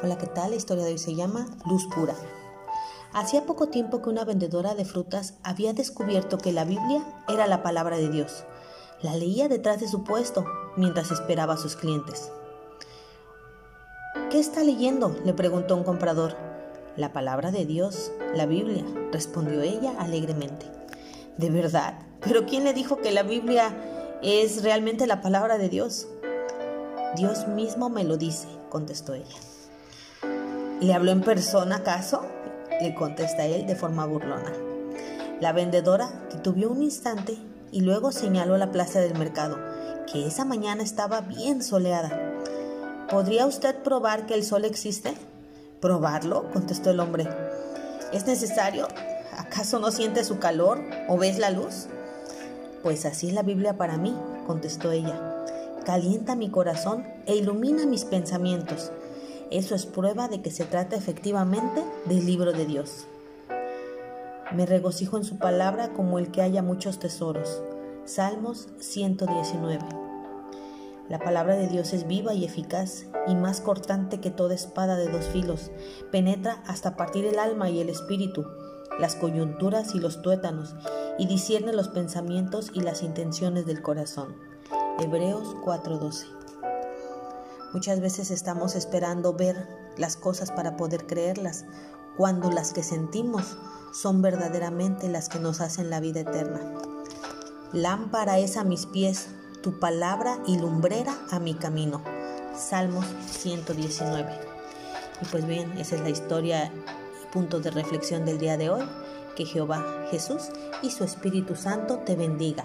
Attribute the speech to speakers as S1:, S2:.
S1: Hola, ¿qué tal? La historia de hoy se llama Luz Pura. Hacía poco tiempo que una vendedora de frutas había descubierto que la Biblia era la palabra de Dios. La leía detrás de su puesto mientras esperaba a sus clientes. ¿Qué está leyendo? le preguntó un comprador. La palabra de Dios, la Biblia, respondió ella alegremente. ¿De verdad? ¿Pero quién le dijo que la Biblia es realmente la palabra de Dios? Dios mismo me lo dice, contestó ella. ¿Le habló en persona acaso? le contesta él de forma burlona. La vendedora titubeó un instante y luego señaló la plaza del mercado, que esa mañana estaba bien soleada. ¿Podría usted probar que el sol existe? ¿Probarlo? contestó el hombre. ¿Es necesario? ¿Acaso no siente su calor o ves la luz? Pues así es la Biblia para mí, contestó ella. Calienta mi corazón e ilumina mis pensamientos. Eso es prueba de que se trata efectivamente del libro de Dios. Me regocijo en su palabra como el que haya muchos tesoros. Salmos 119. La palabra de Dios es viva y eficaz y más cortante que toda espada de dos filos. Penetra hasta partir el alma y el espíritu, las coyunturas y los tuétanos, y discierne los pensamientos y las intenciones del corazón. Hebreos 4:12. Muchas veces estamos esperando ver las cosas para poder creerlas, cuando las que sentimos son verdaderamente las que nos hacen la vida eterna. Lámpara es a mis pies tu palabra y lumbrera a mi camino. Salmos 119. Y pues bien, esa es la historia punto de reflexión del día de hoy. Que Jehová Jesús y su Espíritu Santo te bendiga.